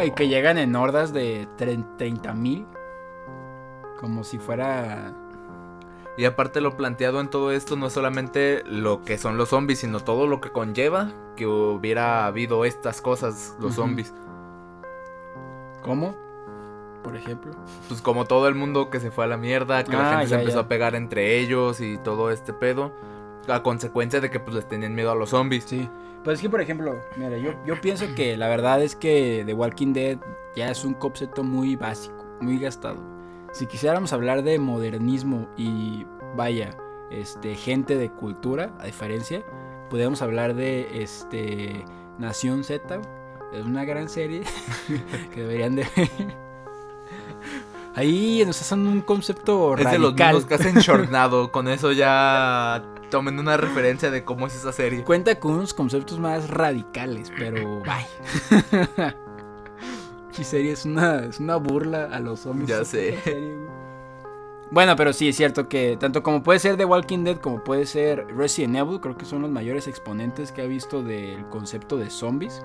Y que llegan en hordas de 30 mil. Como si fuera. Y aparte lo planteado en todo esto no es solamente lo que son los zombies, sino todo lo que conlleva que hubiera habido estas cosas, los zombies. ¿Cómo? Por ejemplo. Pues como todo el mundo que se fue a la mierda, que la Ah, gente se empezó ya. a pegar entre ellos y todo este pedo. A consecuencia de que pues les tenían miedo a los zombies. Sí. Pues es que, por ejemplo, mira, yo, yo pienso que la verdad es que The Walking Dead ya es un concepto muy básico, muy gastado. Si quisiéramos hablar de modernismo y vaya, este, gente de cultura, a diferencia, podríamos hablar de este Nación Z. Es una gran serie que deberían de ver. Ahí nos hacen un concepto Es de los radical. mismos que hacen Shornado. Con eso ya tomen una referencia de cómo es esa serie. Cuenta con unos conceptos más radicales, pero bye. Y serie es una, es una burla a los zombies. Ya sé. Bueno, pero sí es cierto que tanto como puede ser The Walking Dead como puede ser Resident Evil, creo que son los mayores exponentes que ha visto del concepto de zombies.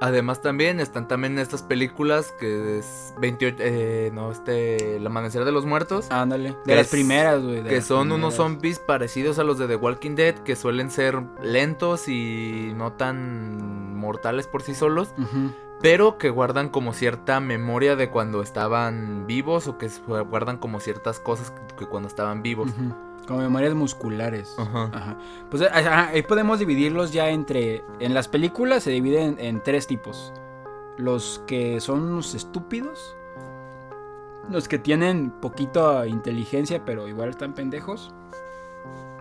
Además también están también estas películas que es 28, eh, no, este, El Amanecer de los Muertos. Ándale. De las es- primeras, güey. Que son unos zombies parecidos a los de The Walking Dead, que suelen ser lentos y no tan mortales por sí solos, pero que guardan como cierta memoria de cuando estaban vivos o que guardan como ciertas cosas que, cuando estaban vivos. Como memorias musculares. Ajá. Ajá. Pues ajá, ahí podemos dividirlos ya entre. En las películas se dividen en tres tipos: los que son unos estúpidos, los que tienen poquita inteligencia, pero igual están pendejos,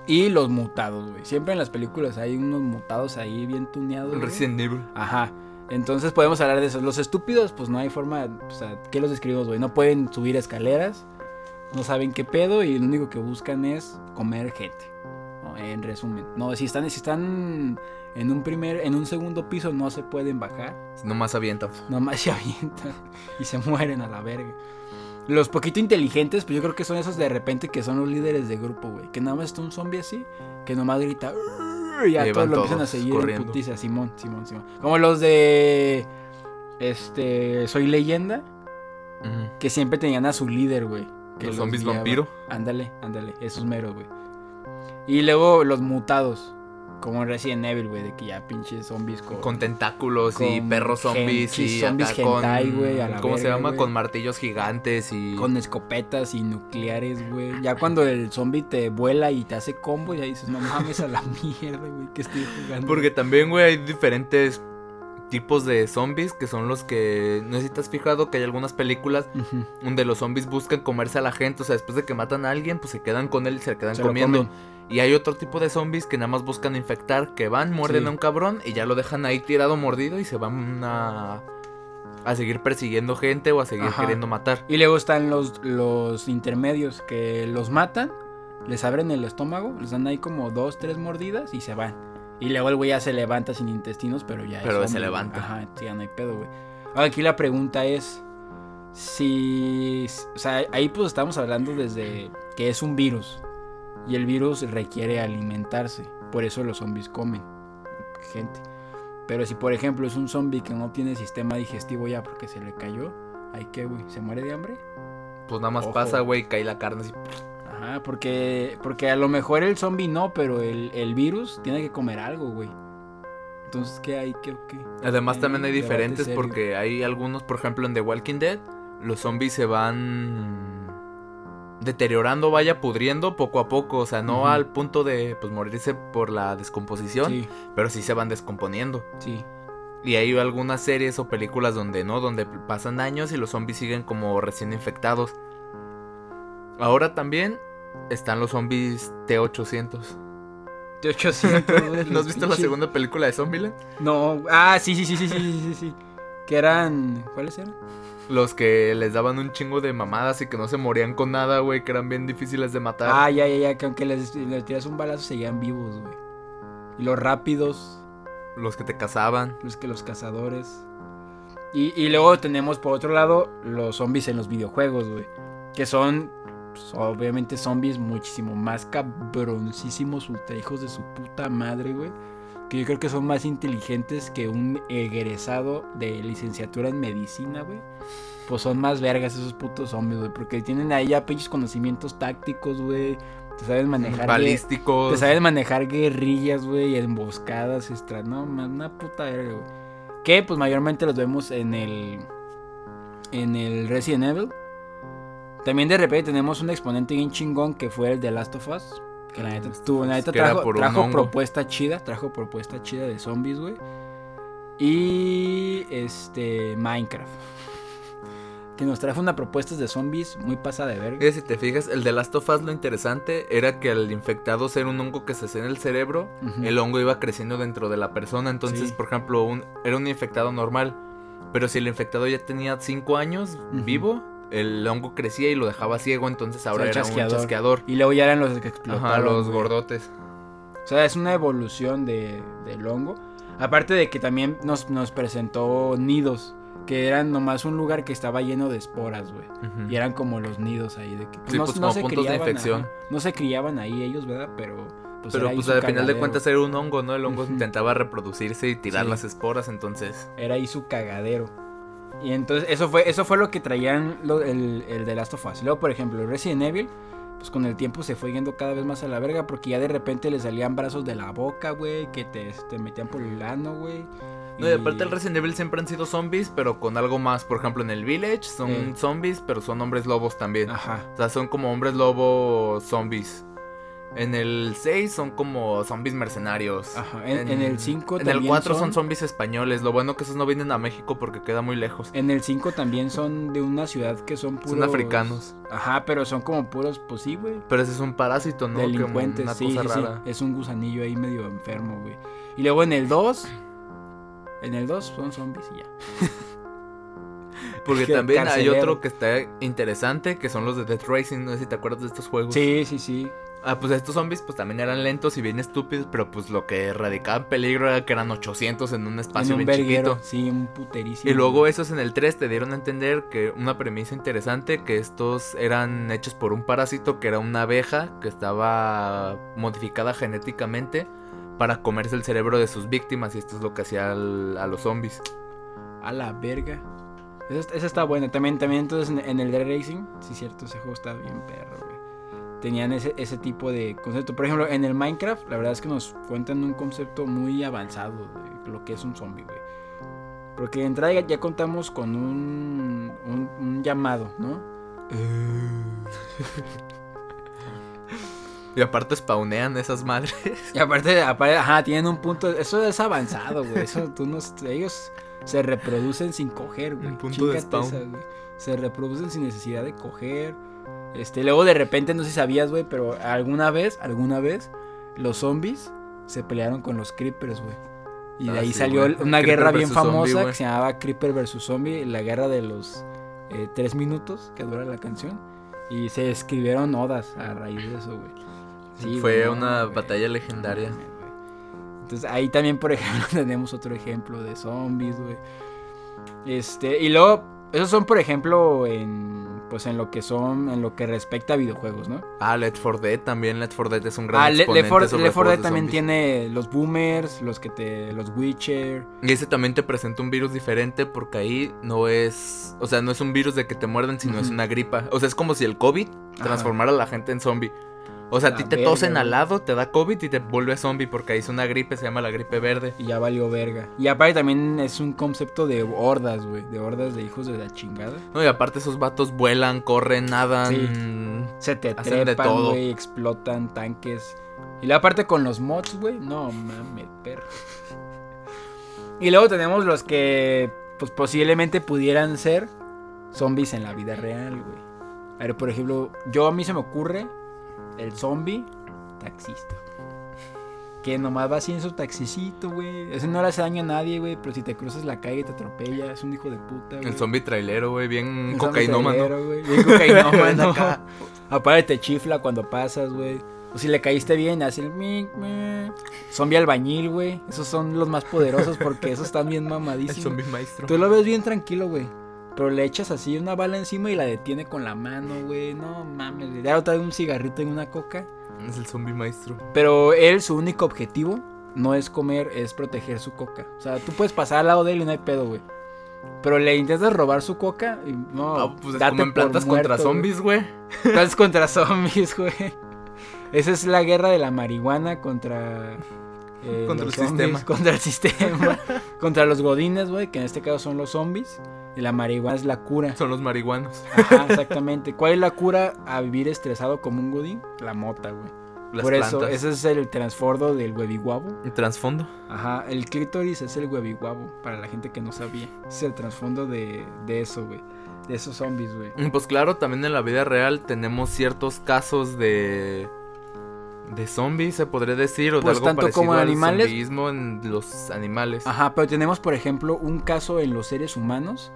y los mutados, güey. Siempre en las películas hay unos mutados ahí bien tuneados. El. Resident Evil. Ajá. Entonces podemos hablar de esos. Los estúpidos, pues no hay forma. O sea, ¿qué los describimos, güey? No pueden subir escaleras. No saben qué pedo. Y lo único que buscan es comer gente. ¿no? En resumen. No, si están, si están en un primer, en un segundo piso, no se pueden bajar. Nomás avientan. Nomás se avientan. Y se mueren a la verga. Los poquito inteligentes, pues yo creo que son esos de repente que son los líderes de grupo, güey. Que nada más está un zombie así. Que nomás grita. Y ya todos lo empiezan a seguir en corriendo. putiza. Simón, Simón, Simón. Como los de. Este. Soy leyenda. Que siempre tenían a su líder, güey. Que Los zombies guiaba. vampiro. Ándale, ándale. Esos meros, güey. Y luego los mutados. Como en Resident Evil, güey. De que ya pinches zombies con. Con tentáculos y con perros zombies y zombies acá con hentai, güey, a la ¿cómo se llama? Con martillos gigantes y Con escopetas y nucleares, güey. Ya cuando el zombie te vuela y te hace combo, ya dices, no mames a la mierda, güey, que estoy jugando. Porque también, güey, hay diferentes tipos de zombies que son los que. No sé si te has fijado que hay algunas películas Ujú, donde los zombies buscan comerse a la gente. O sea, después de que matan a alguien, pues se quedan con él y se le quedan se comiendo. Y hay otro tipo de zombies que nada más buscan infectar, que van, muerden Sí. a un cabrón y ya lo dejan ahí tirado mordido y se van a. a seguir persiguiendo gente o a seguir Ajá. queriendo matar. Y luego están los, los intermedios que los matan, les abren el estómago, les dan ahí como dos, tres mordidas y se van. Y luego el güey ya se levanta sin intestinos, pero ya es Pero se zombie, güey. levanta. Ajá, ya no hay pedo, güey. Ahora, Aquí la pregunta es si... O sea, ahí pues estamos hablando desde que es un virus. Y el virus requiere alimentarse. Por eso los zombies comen gente. Pero si por ejemplo es un zombie que no tiene sistema digestivo ya porque se le cayó, ¿hay qué, güey? ¿Se muere de hambre? Pues nada más Ojo. pasa, güey, cae la carne así. Ajá, porque, porque a lo mejor el zombie no, pero el, el virus tiene que comer algo, güey. Entonces, ¿qué hay? ¿Qué qué? Además también hay diferentes porque hay algunos, por ejemplo, en The Walking Dead, los zombies se van deteriorando, vaya, pudriendo poco a poco, o sea, no al punto de pues morirse por la descomposición, Sí, pero sí se van descomponiendo. sí. Y hay algunas series o películas donde no, donde pasan años y los zombies siguen como recién infectados. Ahora también están los zombies T800. T800. ¿No has visto la segunda película de Zombieland? No. Ah, sí, sí, sí, sí, sí, sí, sí. Que eran. ¿Cuáles eran? Los que les daban un chingo de mamadas y que no se morían con nada, güey, que eran bien difíciles de matar. Ah, ya, ya, ya, que aunque les, tiras un balazo seguían vivos, güey. Y los rápidos. Los que te cazaban. Los que los cazadores. Y, y luego tenemos por otro lado los zombies en los videojuegos, güey. Que son pues, obviamente, zombies muchísimo más cabroncísimos, ultra hijos de su puta madre, güey. que yo creo que son más inteligentes que un egresado de licenciatura en medicina, güey. Pues son más vergas esos putos zombies, güey, porque tienen ahí ya pinches conocimientos tácticos, güey. Te saben manejar. Balísticos. Te saben manejar guerrillas, güey, emboscadas, extra. No, man, una puta verga, güey. Que pues mayormente los vemos en el. En el Resident Evil. También de repente tenemos un exponente bien chingón que fue el de Last of Us. Que la neta, la trajo, trajo propuesta chida. Trajo propuesta chida de zombies, güey. Y este. Minecraft. Que nos trajo una propuesta de zombies muy pasada de verga. Y si te fijas, el de Last of Us lo interesante era que al infectado ser un hongo que se hacía en el cerebro, el hongo iba creciendo dentro de la persona. Entonces, Sí. por ejemplo, un, era un infectado normal. Pero si el infectado ya tenía 5 años vivo, el hongo crecía y lo dejaba ciego. Entonces ahora era chasqueador. un chasqueador. Y luego ya eran los que explotaron. Ajá, los güey. gordotes. O sea, es una evolución de, del hongo. Aparte de que también nos, nos presentó nidos. Que eran nomás un lugar que estaba lleno de esporas, güey. Y eran como los nidos ahí. De que, Sí, pues, como puntos de infección. ajá. no se criaban ahí ellos, ¿verdad? Pero. Pues, Pero pues al final de cuentas era un hongo, ¿no? El hongo intentaba reproducirse y tirar Sí. las esporas, entonces... Era ahí su cagadero. Y entonces, eso fue, eso fue lo que traían lo- el, el de Last of Us. Luego, por ejemplo, Resident Evil. Pues con el tiempo se fue yendo cada vez más a la verga. Porque ya de repente le salían brazos de la boca, güey. Que te, te metían por el ano, güey. No, y aparte el Resident Evil siempre han sido zombies, pero con algo más. Por ejemplo, en el Village son Eh. zombies, pero son hombres lobos también. Ajá. O sea, son como hombres lobo zombies. En el 6 son como zombies mercenarios. Ajá, en- en el cinco En el también 4 son... son- zombies españoles. Lo bueno que esos no vienen a México porque queda muy lejos. En el 5 también son de una ciudad que son puros. Son africanos. Ajá, pero son como puros, pues sí, güey. Pero ese es un parásito, ¿no? Delincuentes, una sí, cosa sí. Es un gusanillo ahí medio enfermo, güey. Y luego en el 2. En el 2 son zombies y ya. Porque Que también hay otro que está interesante, que son los de Death Racing. No sé si te acuerdas de estos juegos. Sí, sí, sí. Ah, pues estos zombies pues también eran lentos y bien estúpidos, pero pues lo que radicaba en peligro era que eran 800 en un espacio en un bien verguero. chiquito. Sí, un puterísimo. Y luego esos en el 3 te dieron a entender que una premisa interesante, que estos eran hechos por un parásito que era una abeja que estaba modificada genéticamente para comerse el cerebro de sus víctimas y esto es lo que hacía al- a los zombies. A la verga. Esa, esa está buena. También, también entonces en, en el Dead Racing. Sí, cierto, ese juego está bien perro, güey. Tenían ese, ese tipo de concepto. Por ejemplo, en el Minecraft, la verdad es que nos cuentan un concepto muy avanzado de lo que es un zombie, güey. Porque de entrada ya, ya contamos con un, un, un llamado, ¿no? Y aparte spawnean esas madres. Y aparte, aparte, ajá, tienen un punto. Eso es avanzado, güey. Eso tú no. Ellos se reproducen sin coger, güey. Un punto de spawn. güey. Se reproducen sin necesidad de coger. Este, luego de repente, no sé si sabías, güey, pero alguna vez, alguna vez, los zombies se pelearon con los creepers, güey. Y de Ah, ahí sí, salió una Creeper guerra bien zombie, famosa que se llamaba Creeper versus Zombie, la guerra de los eh, tres minutos que dura la canción. Y se escribieron odas a raíz de eso, güey. Sí, Fue una batalla legendaria. Entonces ahí también, por ejemplo, tenemos otro ejemplo de zombies, güey. Este, y luego, esos son, por ejemplo, en pues en lo que son, en lo que respecta a videojuegos, ¿no? Ah, Left 4 Dead también. Left 4 Dead es un gran Ah, exponente Left 4 sobre Left 4 Dead de también tiene los boomers, los que te los Witcher. Y ese también te presenta un virus diferente porque ahí no es, o sea, no es un virus de que te muerden, sino es una gripa. O sea, es como si el COVID transformara a la gente en zombie. O sea, a ti te verga, tosen al lado, te da COVID y te vuelve zombie porque es una gripe, se llama la gripe verde. Y ya valió verga. Y aparte también es un concepto de hordas, güey. De hordas de hijos de la chingada. No, y aparte esos vatos vuelan, corren, nadan. Sí. Se te Hacen de trepan, todo. güey, explotan tanques. Y la parte con los mods, güey, no mames, perro. Y luego tenemos los que, pues posiblemente pudieran ser zombies en la vida real, güey. A ver, por ejemplo, yo a mí se me ocurre el zombie taxista. Que nomás va así en su taxicito, güey. Ese no le hace daño a nadie, güey. Pero si te cruzas la calle y te atropella, es un hijo de puta, güey. El zombie trailero, güey, bien El cocainómano. zombie trailero, güey. Bien cocainómano. Acá. Aparte te chifla cuando pasas, güey. O si le caíste bien, hace el mic. Zombie albañil, güey. Esos son los más poderosos porque esos están bien El mamadísimos. zombie maestro. Tú lo ves bien tranquilo, güey. Pero le echas así una bala encima y la detiene con la mano, güey. No mames. Ya trae un cigarrito y una coca. Es el zombie maestro. Pero él, su único objetivo no es comer, es proteger su coca. O sea, tú puedes pasar al lado de él y no hay pedo, güey. Pero le intentas robar su coca y no. Ah, pues es date como en plantas muerto, contra zombies, güey. Plantas contra zombies, güey. Esa es la guerra de la marihuana contra. Eh, Contra el zombies, sistema. Contra el sistema. contra los godines, güey, que en este caso son los zombies. Y la marihuana es la cura. Son los marihuanos. Ajá, exactamente. ¿Cuál es la cura a vivir estresado como un godín? La mota, güey. Por eso, ese es el transfordo del hueviguabo. ¿Y trasfondo? Ajá, el clítoris es el hueviguabo, para la gente que no sabía. Es el trasfondo de, de eso, güey. De esos zombies, güey. Pues claro, también en la vida real tenemos ciertos casos de de zombies, se podría decir, o Pues de algo tanto parecido como al animales. zombismo en los animales. Ajá, pero tenemos, por ejemplo, un caso en los seres humanos,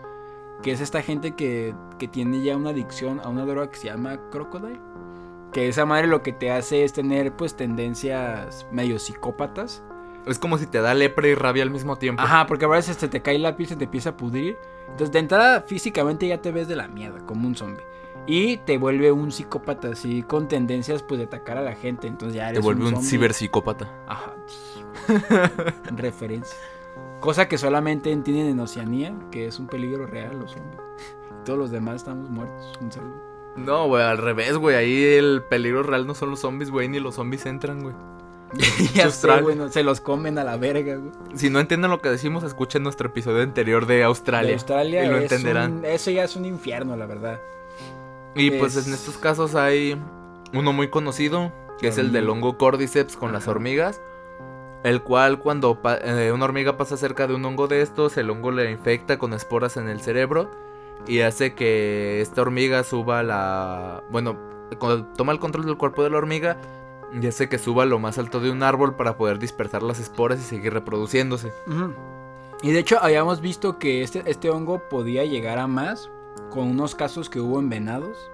que es esta gente que, que tiene ya una adicción a una droga que se llama crocodile. Que esa madre lo que te hace es tener, pues, tendencias medio psicópatas. Es como si te da lepra y rabia al mismo tiempo. Ajá, porque a veces se te cae la piel, se te empieza a pudrir. Entonces, de entrada, físicamente ya te ves de la mierda, como un zombie. Y te vuelve un psicópata así, con tendencias, pues, de atacar a la gente. Entonces ya eres te vuelve un, zombie. ciberpsicópata. Ajá. Referencia. Cosa que solamente entienden en Oceanía, que es un peligro real los zombies. Todos los demás estamos muertos. Un saludo. No, güey, al revés, güey. Ahí el peligro real no son los zombies, güey, ni los zombies entran, güey. ya sé, se los comen a la verga, güey. Si no entienden lo que decimos, escuchen nuestro episodio anterior de Australia. De Australia y lo es entenderán. un- eso ya es un infierno, la verdad. Y pues Es- en estos casos hay uno muy conocido, que es el del hongo cordyceps con las hormigas, el cual cuando eh, una hormiga pasa cerca de un hongo de estos, el hongo le infecta con esporas en el cerebro y hace que esta hormiga suba la... Bueno, cuando toma el control del cuerpo de la hormiga y hace que suba a lo más alto de un árbol para poder dispersar las esporas y seguir reproduciéndose. Y de hecho, habíamos visto que este, este hongo podía llegar a más con unos casos que hubo en venados.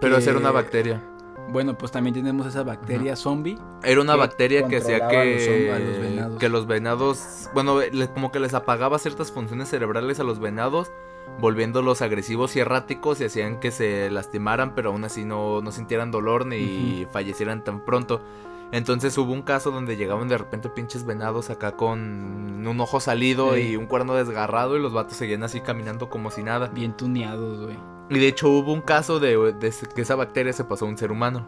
Pero Que- esa era una bacteria. Bueno, pues también tenemos esa bacteria zombie. Era una que bacteria que hacía que los a los venados. que los venados, bueno, le- como que les apagaba ciertas funciones cerebrales a los venados, volviéndolos agresivos y erráticos y hacían que se lastimaran, pero aún así no, no sintieran dolor ni fallecieran tan pronto. Entonces hubo un caso donde llegaban de repente pinches venados acá con un ojo salido y un cuerno desgarrado y los vatos seguían así caminando como si nada. Bien tuneados, güey. Y de hecho hubo un caso de, de que esa bacteria se pasó a un ser humano.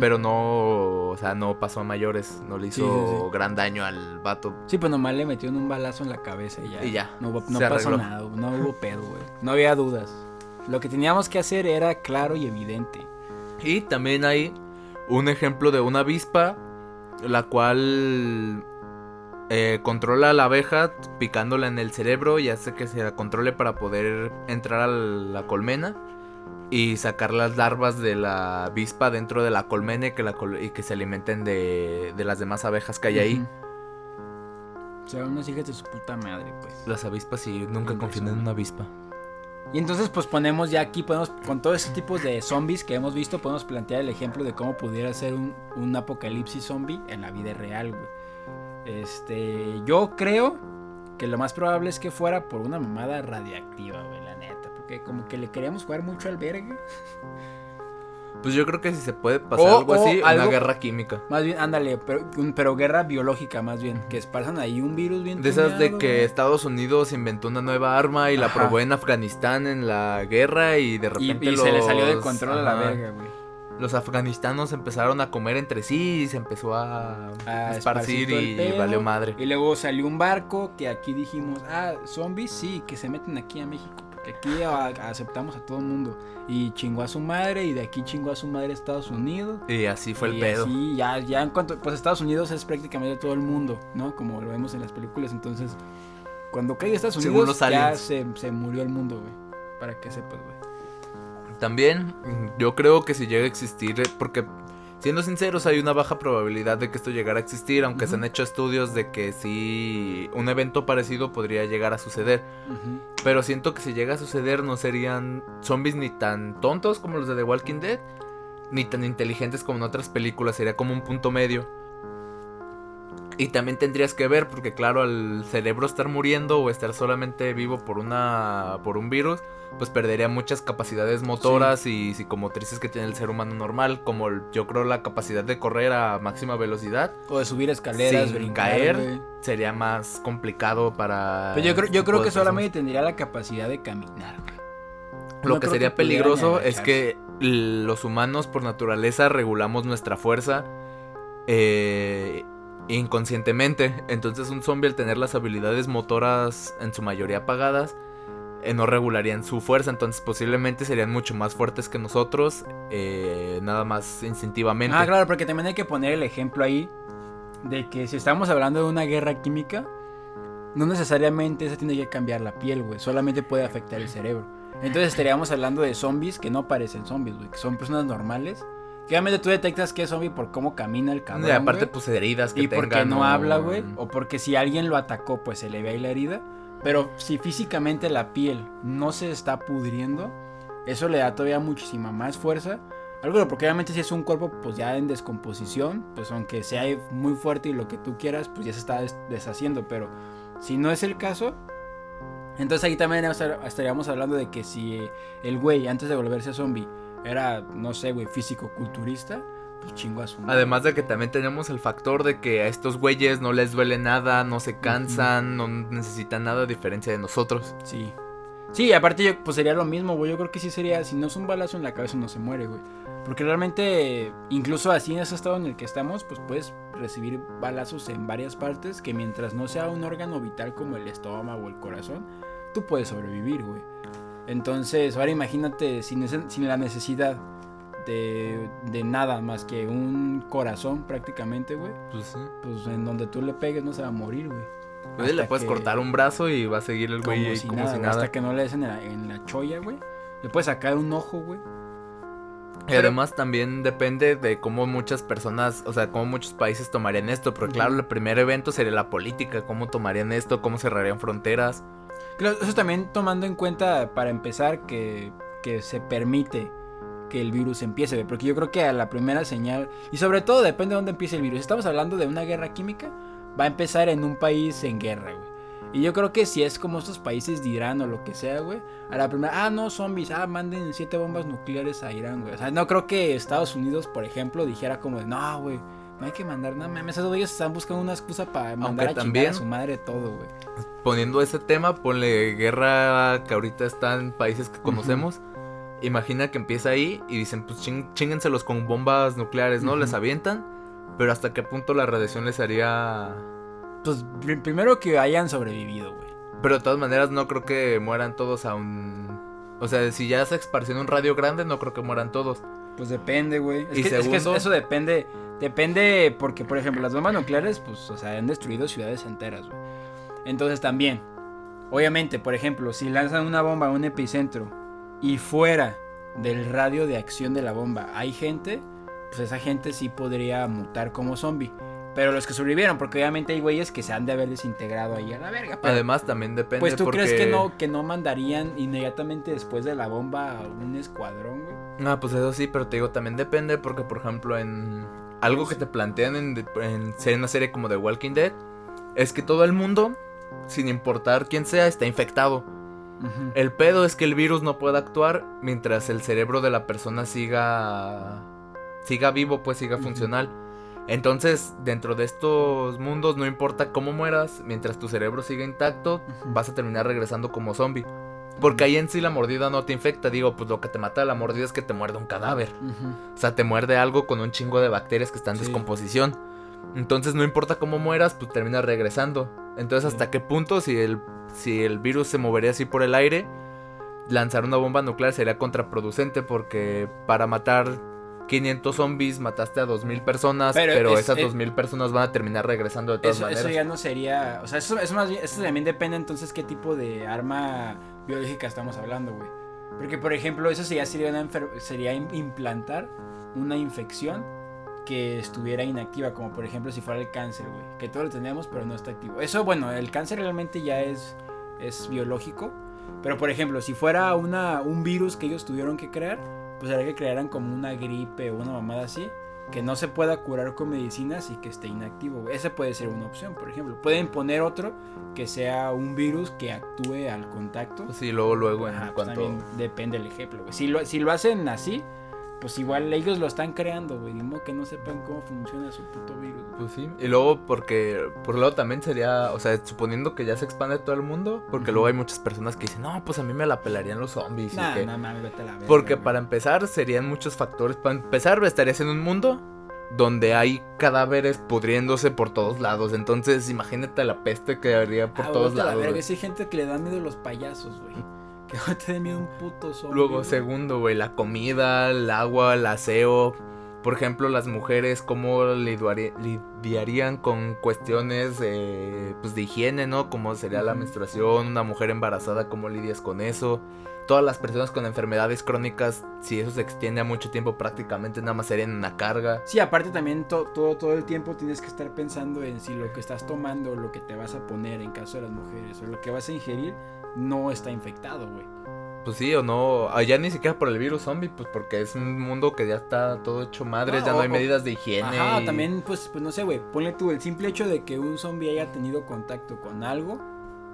Pero no, o sea, no pasó a mayores, no le hizo Sí, sí, sí. gran daño al vato. Sí, pues nomás le metieron un balazo en la cabeza y ya. Y ya, No, no pasó nada, no hubo pedo, güey. No había dudas. Lo que teníamos que hacer era claro y evidente. Y también hay un ejemplo de una avispa, la cual eh, controla a la abeja picándola en el cerebro y hace que se la controle para poder entrar a la colmena y sacar las larvas de la avispa dentro de la colmena y que, la col- y que se alimenten de, de las demás abejas que hay ahí. O sea, unas hijas de su puta madre, pues. Las avispas sí, nunca En confíen en una avispa. Y entonces, pues ponemos ya aquí, podemos, con todos esos tipos de zombies que hemos visto, podemos plantear el ejemplo de cómo pudiera ser un, un apocalipsis zombie en la vida real, güey. Este, yo creo que lo más probable es que fuera por una mamada radiactiva, güey, la neta. Porque como que le queríamos jugar mucho al verga. Pues yo creo que si se puede pasar O- algo así, algo- una guerra química. Más bien, ándale, pero, pero guerra biológica más bien. Que esparzan ahí un virus bien De esas de que güey. Estados Unidos inventó una nueva arma y la Ajá. probó en Afganistán en la guerra y de Y, repente y se le salió de los- control a la verga, güey. Los afganistanos empezaron a comer entre sí y se empezó a, A esparcir y pedo. valió madre. Y luego salió un barco que aquí dijimos, ah, zombies, sí, que se meten aquí a México. Porque aquí a- aceptamos a todo el mundo. Y chingó a su madre y de aquí chingó a su madre Estados Unidos. Y así fue el pedo. así, ya, ya en cuanto, pues Estados Unidos es prácticamente todo el mundo, ¿no? Como lo vemos en las películas. Entonces, cuando caiga Estados Unidos, ya se, se murió el mundo, güey. Para que sepas, güey. También yo creo que si llega a existir, porque siendo sinceros hay una baja probabilidad de que esto llegara a existir, aunque se han hecho estudios de que sí un evento parecido podría llegar a suceder. Pero siento que si llega a suceder no serían zombies ni tan tontos como los de The Walking Dead, ni tan inteligentes como en otras películas, sería como un punto medio. Y también tendrías que ver, porque claro, al cerebro estar muriendo o estar solamente vivo por una. por un virus, pues perdería muchas capacidades motoras y psicomotrices que tiene el ser humano normal, como el- yo creo la capacidad de correr a máxima velocidad. O de subir escaleras, Sin brincar, caer. Sería más complicado para. Pero yo creo, yo este creo que solamente tendría la capacidad de caminar. Lo no que sería que peligroso es que los humanos por naturaleza regulamos nuestra fuerza eh, inconscientemente. Entonces un zombie al tener las habilidades motoras en su mayoría apagadas, eh, no regularían su fuerza. Entonces posiblemente serían mucho más fuertes que nosotros, eh, nada más instintivamente. Ah, claro, porque también hay que poner el ejemplo ahí de que si estamos hablando de una guerra química, no necesariamente esa tiene que cambiar la piel, güey. Solamente puede afectar el cerebro. Entonces estaríamos hablando de zombies que no parecen zombies. Que son personas normales. Que obviamente tú detectas que es zombie por cómo camina el cabrón, y aparte, güey. pues heridas que Y porque no o- habla, güey. O porque si alguien lo atacó, pues se le ve ahí la herida. Pero si físicamente la piel no se está pudriendo, eso le da todavía muchísima más fuerza. Algo porque obviamente si es un cuerpo pues ya en descomposición, pues aunque sea muy fuerte y lo que tú quieras, pues ya se está des- deshaciendo. Pero si no es el caso, entonces ahí también estar- estaríamos hablando de que si el güey antes de volverse zombie era, no sé, güey, físico-culturista, pues chingo a su madre. Además de que también tenemos el factor de que a estos güeyes no les duele nada, no se cansan, no necesitan nada a diferencia de nosotros. Sí. Sí, aparte yo, pues sería lo mismo, güey. Yo creo que sí sería, si no es un balazo en la cabeza no se muere, güey. Porque realmente, incluso así en ese estado en el que estamos, pues puedes recibir balazos en varias partes que mientras no sea un órgano vital como el estómago o el corazón, tú puedes sobrevivir, güey. Entonces, ahora imagínate sin, ese- sin la necesidad de, de nada más que un corazón prácticamente, güey. Pues sí. Pues en donde tú le pegues no se va a morir, güey. Oye, le puedes que- cortar un brazo y va a seguir el güey como si como nada, si nada. Hasta que no le des en la, en la cholla, güey. Le puedes sacar un ojo, güey. Y además también depende de cómo muchas personas, o sea, cómo muchos países tomarían esto. Pero claro, el primer evento sería la política, cómo tomarían esto, cómo cerrarían fronteras. Eso también tomando en cuenta, para empezar, que, que se permite que el virus empiece, porque yo creo que a la primera señal, y sobre todo depende de dónde empiece el virus, estamos hablando de una guerra química, va a empezar en un país en guerra, güey. Y yo creo que si es como estos países de Irán o lo que sea, güey, a la primera, ah, no, zombies, ah, manden siete bombas nucleares a Irán, güey. O sea, no creo que Estados Unidos, por ejemplo, dijera como, de, no, güey, no hay que mandar nada, mames, esos güeyes están buscando una excusa para mandar a también- a su madre todo, güey. Poniendo ese tema, ponle guerra que ahorita está en países que conocemos. Imagina que empieza ahí y dicen, pues ching- chínguenselos con bombas nucleares, ¿no? Ujú. Les avientan. Pero hasta qué punto la radiación les haría... Pues pr- primero que hayan sobrevivido, güey. Pero de todas maneras no creo que mueran todos a un... O sea, si ya se esparció en un radio grande, no creo que mueran todos. Pues depende, güey. Es, es que eso depende. Depende porque, por ejemplo, las bombas nucleares, pues, o sea, han destruido ciudades enteras, güey. Entonces también, obviamente, por ejemplo, si lanzan una bomba a un epicentro y fuera del radio de acción de la bomba hay gente, pues esa gente sí podría mutar como zombie. Pero los que sobrevivieron, porque obviamente hay güeyes que se han de haber desintegrado ahí a la verga. pero- Además también depende pues tú porque... crees que no, que no mandarían inmediatamente después de la bomba a un escuadrón, güey. Ah, pues eso sí, pero te digo, también depende porque, por ejemplo, en algo que te plantean en, en ser una serie como The Walking Dead, es que todo el mundo, sin importar quién sea, está infectado. El pedo es que el virus no puede actuar mientras el cerebro de la persona siga siga vivo, pues siga funcional. Entonces, dentro de estos mundos no importa cómo mueras, mientras tu cerebro siga intacto, vas a terminar regresando como zombie. Porque ahí en sí la mordida no te infecta, digo, pues lo que te mata de la mordida es que te muerde un cadáver. O sea, te muerde algo con un chingo de bacterias que están en Sí. descomposición. Entonces no importa cómo mueras, pues terminas regresando. Entonces, Sí. ¿hasta qué punto si el, si el virus se movería así por el aire, lanzar una bomba nuclear sería contraproducente? Porque para matar 500 zombies mataste a 2000 personas, Pero pero, es- esas es- 2000 personas van a terminar regresando de todas Eso, maneras. eso ya no sería. O sea, eso, eso más bien. Eso también depende entonces qué tipo de arma biológica estamos hablando, güey. Porque, por ejemplo, eso sería, sería, una sería im- implantar una infección que estuviera inactiva, como por ejemplo si fuera el cáncer, güey. Que todos lo tenemos, pero no está activo. Eso, bueno, el cáncer realmente ya es, es biológico. Pero, por ejemplo, si fuera una, un virus que ellos tuvieron que crear, pues haría que crearan como una gripe o una mamada así. que no se pueda curar con medicinas y que esté inactivo. Esa puede ser una opción, por ejemplo. Pueden poner otro que sea un virus que actúe al contacto. Pues sí, luego, luego, en Ajá, pues cuanto... también depende el ejemplo. Si lo, si lo hacen así, pues igual ellos lo están creando, güey. Ni modo que no sepan cómo funciona su puto virus. güey. Pues sí, y luego porque por un lado también sería, o sea, suponiendo que ya se expande todo el mundo, porque luego hay muchas personas que dicen, no, pues a mí me la pelarían los zombies. y Nah, que- no mames, vete a la verga. Porque güey. para empezar serían muchos factores. Para empezar estarías en un mundo donde hay cadáveres pudriéndose por todos lados. Entonces imagínate la peste que habría por Ah, todos vete a la lados. verga. güey. Hay gente que le da miedo a los payasos, güey. Que no te dé miedo un puto zombie. Luego, güey. segundo, güey, la comida, el agua, el aseo. Por ejemplo, las mujeres, cómo lidiarían con cuestiones eh, pues, de higiene, ¿no? Como sería la menstruación, una mujer embarazada, cómo lidias con eso. Todas las personas con enfermedades crónicas, si eso se extiende a mucho tiempo, prácticamente nada más serían una carga. Sí, aparte también to- todo, todo el tiempo tienes que estar pensando en si lo que estás tomando, lo que te vas a poner en caso de las mujeres, o lo que vas a ingerir, no está infectado, güey. Pues sí o no, allá ni siquiera por el virus zombie, pues porque es un mundo que ya está todo hecho madres, No, ya no hay o- medidas de higiene. Ajá, y- también, pues, pues no sé, güey. Ponle tú el simple hecho de que un zombie haya tenido contacto con algo,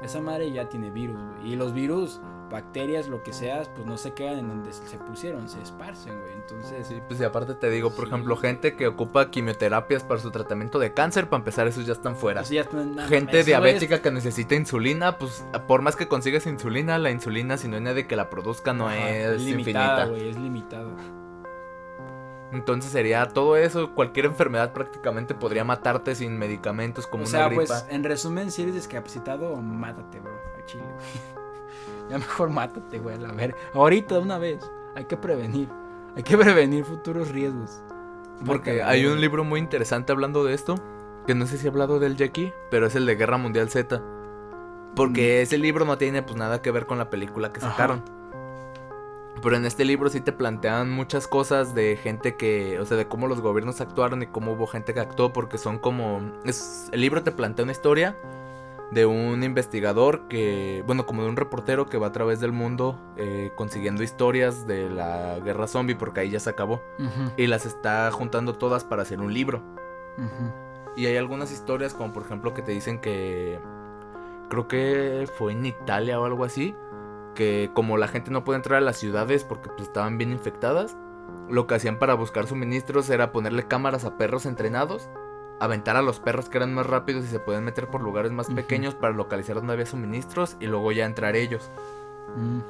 esa madre ya tiene virus, güey. Y los virus, bacterias, lo que seas, pues no se quedan en donde se pusieron, se esparcen, güey. Entonces, Sí, pues y aparte te digo, por Sí. ejemplo, gente que ocupa quimioterapias para su tratamiento de cáncer, para empezar, esos ya están fuera. pues ya están- no, Gente diabética que necesita insulina, pues por más que consigas insulina, la insulina si no hay nadie que la produzca no Ajá, es limitada, infinita. güey, es limitado. Entonces sería todo eso, cualquier enfermedad prácticamente podría matarte sin medicamentos como o una sea, gripa. pues, en resumen, si eres discapacitado, mátate, bro, al chile, güey. Ya mejor mátate, güey, a ver. Ahorita, de una vez. Hay que prevenir. Hay que prevenir futuros riesgos. Porque hay un libro muy interesante hablando de esto, que no sé si he hablado del Jackie, pero es el de Guerra Mundial Z. Porque ese libro no tiene pues nada que ver con la película que Ajá. Pero en este libro sí te plantean muchas cosas de gente que, o sea, de cómo los gobiernos actuaron y cómo hubo gente que actuó, porque son como... Es, el libro te plantea una historia de un investigador que, bueno, como de un reportero que va a través del mundo eh, consiguiendo historias de la guerra zombie, porque ahí ya se acabó, y las está juntando todas para hacer un libro. Y hay algunas historias, como por ejemplo que te dicen que creo que fue en Italia o algo así, que como la gente no puede entrar a las ciudades porque pues, estaban bien infectadas, lo que hacían para buscar suministros era ponerle cámaras a perros entrenados, aventar a los perros que eran más rápidos y se podían meter por lugares más pequeños para localizar donde había suministros y luego ya entrar ellos. Mm.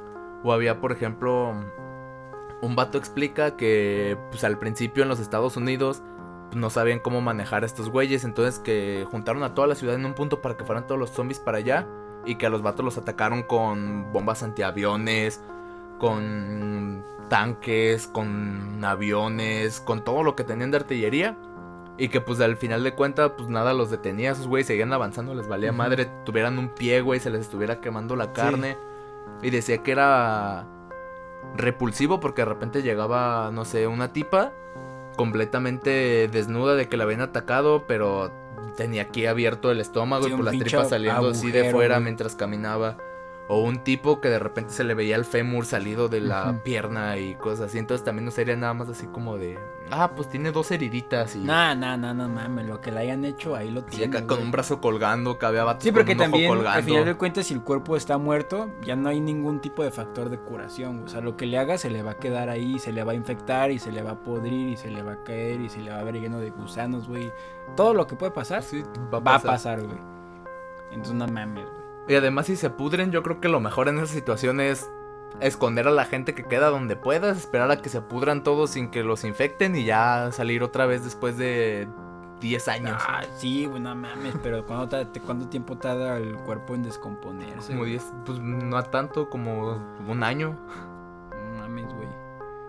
O había, por ejemplo, un vato explica que pues al principio en los Estados Unidos pues, no sabían cómo manejar a estos güeyes, entonces que juntaron a toda la ciudad en un punto para que fueran todos los zombies para allá y que a los vatos los atacaron con bombas antiaviones, con tanques, con aviones, con todo lo que tenían de artillería. Y que pues al final de cuentas pues nada los detenía, esos güeyes seguían avanzando, les valía madre, tuvieran un pie, güey, se les estuviera quemando la carne. Y decía que era repulsivo porque de repente llegaba, no sé, una tipa completamente desnuda de que la habían atacado, pero tenía aquí abierto el estómago Sí, y pues las tripas saliendo así de fuera güey. mientras caminaba. O un tipo que de repente se le veía el fémur salido de la pierna y cosas así. Entonces también no sería nada más así como de, ah, pues tiene dos heriditas y, Nah, nah, nah, no mames, lo que le hayan hecho ahí lo tiene. acá con un brazo colgando, vatos Sí, porque también al final de cuentas si el cuerpo está muerto, ya no hay ningún tipo de factor de curación. O sea, lo que le haga se le va a quedar ahí, se le va a infectar y se le va a podrir y se le va a caer y se le va a ver lleno de gusanos, güey. Todo lo que puede pasar Sí, va a pasar, güey. Entonces no mames, güey. Y además si se pudren, yo creo que lo mejor en esa situación es esconder a la gente que queda donde puedas, esperar a que se pudran todos sin que los infecten y ya salir otra vez después de 10 años. Ah, sí, güey, no mames, pero ¿cuánto, ¿cuánto tiempo tarda el cuerpo en descomponerse? Como güey? 10, pues no tanto como un año. No mames, güey.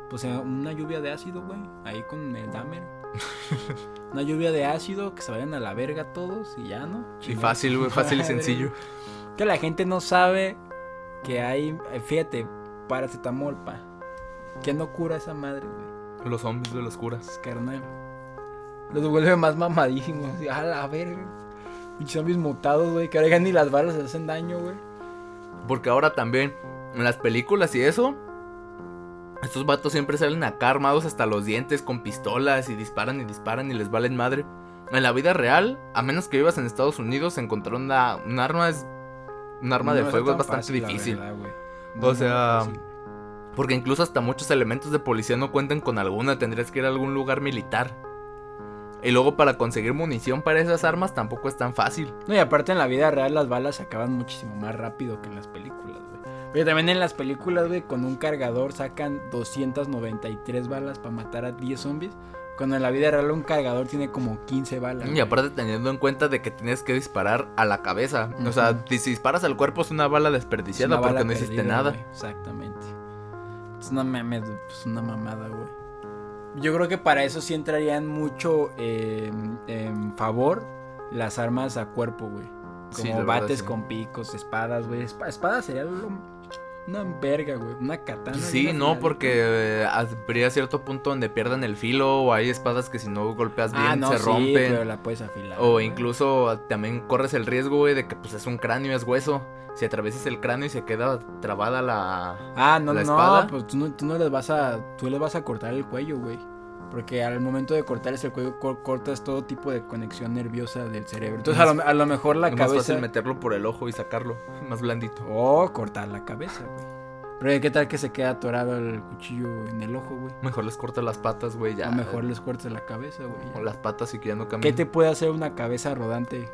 Pues eh, una lluvia de ácido, güey. Ahí con el Dahmer. Una lluvia de ácido, que se vayan a la verga todos y ya, ¿no? Y fácil, güey, fácil y sencillo. Que la gente no sabe que hay, eh, fíjate, paracetamol, pa. Que no cura esa madre, güey. Los zombies de los curas. Carnal. Los vuelve más mamadísimos. A la verga. Pinches zombies mutados, güey. Que ahora ya ni las balas les hacen daño, güey. Porque ahora también en las películas y eso, Estos vatos siempre salen acá armados hasta los dientes con pistolas y disparan y disparan y les valen madre. En la vida real, a menos que vivas en Estados Unidos, encontrar una, un arma es. Un arma de fuego es tan bastante fácil, difícil. verdad. O sea. Porque incluso hasta muchos elementos de policía no cuentan con alguna, tendrías que ir a algún lugar militar. Y luego para conseguir munición para esas armas tampoco es tan fácil. No, y aparte en la vida real las balas se acaban muchísimo más rápido que en las películas, güey. Pero también en las películas, güey, con un cargador sacan 293 balas para matar a 10 zombies. Cuando en la vida real un cargador tiene como 15 balas. Y aparte teniendo en cuenta de que tienes que disparar a la cabeza. O sea, si disparas al cuerpo es una bala Es desperdiciada una porque bala no hiciste perdida, nada. güey, Exactamente. Es una, mame- es una mamada, güey. Yo creo que para eso sí entrarían mucho eh, en favor las armas a cuerpo, güey. Sí, Como verdad, bates sí. con picos, espadas, güey. Espa- espada sería lo- una verga, güey. Una katana. Sí, no, finalita. porque eh, habría cierto punto donde pierdan el filo o hay espadas que si no golpeas bien Ah, no, se sí, rompen. pero la puedes afilar. O güey. incluso también corres el riesgo, güey, de que pues es un cráneo, es hueso. Si atraviesas el cráneo y se queda trabada la... Ah, no, la no, espada. pues tú no, tú no les vas a. Tú les vas a cortar el cuello, güey. Porque al momento de cortarles el cuello, cor- cortas todo tipo de conexión nerviosa del cerebro. Entonces, a lo, a lo mejor la es más cabeza. fácil meterlo por el ojo y sacarlo, más blandito. O cortar la cabeza, güey. Pero ¿qué tal que se queda atorado el cuchillo en el ojo, güey? Mejor les cortas las patas, güey, ya. Lo mejor les cortas la cabeza, güey. O las patas y que ya no ¿Qué te puede hacer una cabeza rodante?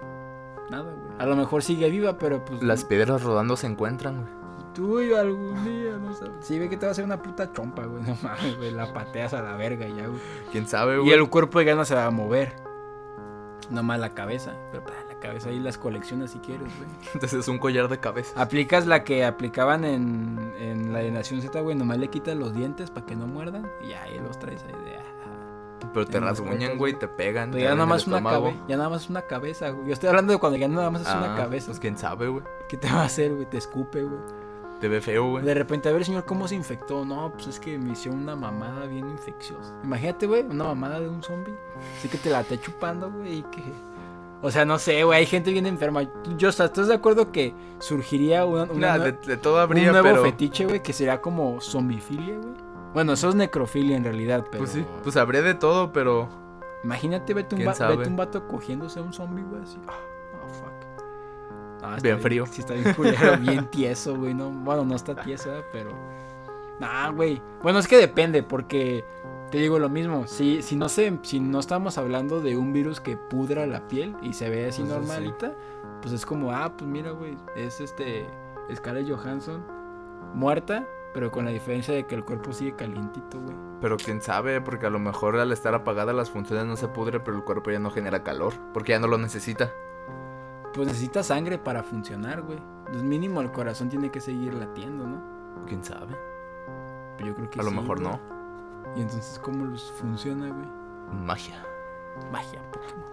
Nada, güey. A lo mejor sigue viva, pero pues. Las piedras rodando se encuentran, güey. Tú y algún día, no sabes. Sí, ve que te va a hacer una puta chompa, güey. No mames, güey. La pateas a la verga y ya, güey. ¿Quién sabe, Y güey? el cuerpo ya no se va a mover. Nomás la cabeza. Pero para la cabeza ahí las coleccionas si quieres, güey. Entonces es un collar de cabeza. Aplicas la que aplicaban en, en la de Nación Z, güey. Nomás le quitas los dientes para que no muerdan. Y ahí los traes ahí de. ah. Pero te rasguñan, güey, te pegan. Pero te ya nada más una cabeza. Ya nada más una cabeza, güey. Yo estoy hablando de cuando ya nada más es una Ah, cabeza. Pues quién sabe, güey. ¿Qué te va a hacer, güey? Te escupe, güey. Te ve feo, güey. De repente, a ver, señor, ¿cómo se infectó? No, pues es que me hicieron una mamada bien infecciosa. Imagínate, güey, una mamada de un zombie. Así que te la esté chupando, güey, y que... O sea, no sé, güey, hay gente bien enferma. Yo, ¿estás de acuerdo que surgiría una, una Nah, de, de todo un habría, nuevo pero... fetiche, güey, que sería como zombifilia, güey? Bueno, eso es necrofilia en realidad, pero... Pues sí, pues habría de todo, pero... Imagínate, vete un, ¿Quién va- vete un vato cogiéndose a un zombie, güey, así... Ah, oh, fuck. Bien frío. Sí, está bien culero, bien tieso, güey. No, bueno, no está tieso, ¿verdad? pero... Nah, güey. Bueno, es que depende, porque... Te digo lo mismo, si, si no sé, si no estamos hablando de un virus que pudra la piel y se ve así Pues sí. normalita, pues es como, ah, pues mira, güey, es este Scarlett Johansson muerta, pero con la diferencia de que el cuerpo sigue calientito, güey. Pero quién sabe, porque a lo mejor al estar apagada las funciones no se pudre, pero el cuerpo ya no genera calor, porque ya no lo necesita. Pues necesita sangre para funcionar, güey. Pues mínimo el corazón tiene que seguir latiendo, ¿no? ¿Quién sabe? Pero yo creo que A lo sí, mejor güey. no. Y entonces, ¿cómo los funciona, güey? Magia. Magia, Pokémon.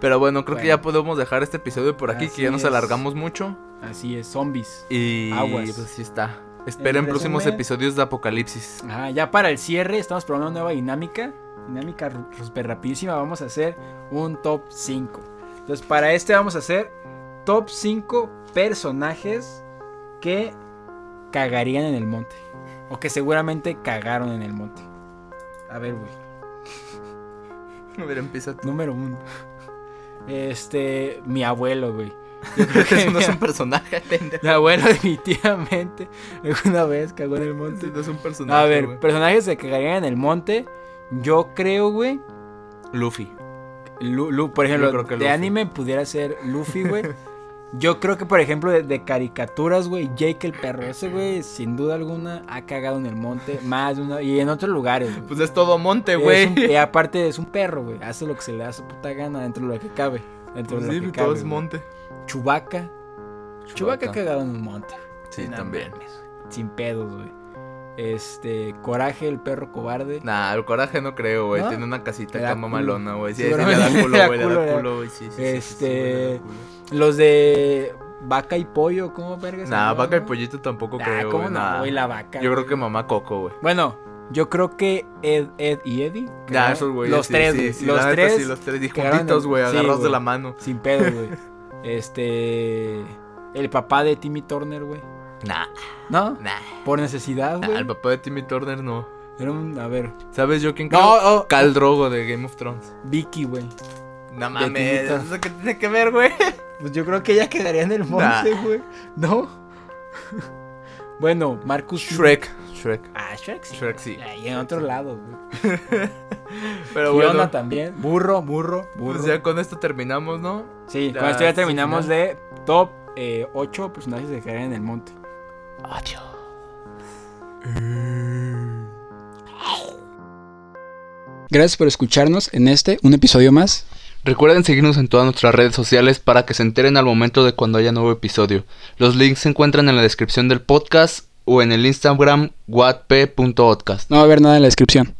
Pero bueno, creo que ya podemos dejar este episodio por aquí, Así que ya nos es. alargamos mucho. Así es, zombies. Y Aguas. pues sí está. Esperen En próximos episodios de Apocalipsis. Ajá, ya para el cierre estamos probando una nueva dinámica. Dinámica súper rapidísima. Vamos a hacer un top 5. Entonces, para este vamos a hacer top 5 personajes que cagarían en el monte. O que seguramente cagaron en el monte. A ver, güey. A ver, empieza tú. Número 1. Este, mi abuelo, güey. Eso no es un personaje, pendejo. Mi abuelo definitivamente alguna vez cagó en el monte. No es un personaje. A ver, personajes que cagarían en el monte. Yo creo, güey. Luffy. Lu- Lu- por ejemplo, creo que de anime pudiera ser Luffy, güey. Yo creo que, por ejemplo, de, de caricaturas, güey, Jake el perro, ese güey, sin duda alguna, ha cagado en el monte más de una y en otros lugares. güey. Pues es todo monte, güey. y aparte es un perro, güey. Hace lo que se le da su puta gana dentro de lo que cabe. Dentro Pues de sí, lo que todo cabe. es monte. Chubaca. Chubaca ha cagado en un monte. Sí, también. mames. Sin pedos, güey. Este, Coraje, el perro cobarde. Nah, el coraje no creo, güey. ¿No? Tiene una casita Le acá mamalona, güey. Sí, sí, le Seguramente da culo, le güey. Le da le da- culo, güey. Sí, sí, sí, sí, sí, Este, le. Los de vaca y pollo, ¿cómo verga? se Nah, llamaban, vaca y no? pollito tampoco creo, ¿cómo güey. no, nah. güey? La vaca. Yo creo que mamá Coco, güey. Bueno, yo creo que Ed, Ed y Eddie. Ya, cagaron- esos güey. Los tres, sí, güey. sí, los tres. sí, los tres. Y cagaron juntitos, güey, sí, agarrados de la mano. Sin pedo, güey. Este. El papá de Timmy Turner, güey. Nah, ¿No? nah. Por necesidad, nah, güey. el papá de Timmy Turner no. Era un, a ver. ¿Sabes yo quién No, creo? oh, Cal Drogo de Game of Thrones. Vicky, güey. No mames. ¿eso qué tiene que ver, güey? Pues yo creo que ella quedaría en el monte, güey. ¿No? bueno, Marcus. Shrek. Shrek. Ah, Shrek sí. Shrek sí. Ahí en otro lado, güey. Pero Fiona bueno, también. Burro, burro, burro. pues ya con esto terminamos, ¿no? Sí, Ya, con esto ya sí, terminamos de top 8 personajes que quedarían en el monte. Adiós. Gracias por escucharnos en este, un episodio más. Recuerden seguirnos en todas nuestras redes sociales para que se enteren al momento de cuando haya nuevo episodio. Los links se encuentran en la descripción del podcast o en el Instagram wattp.podcast. No va a haber nada en la descripción.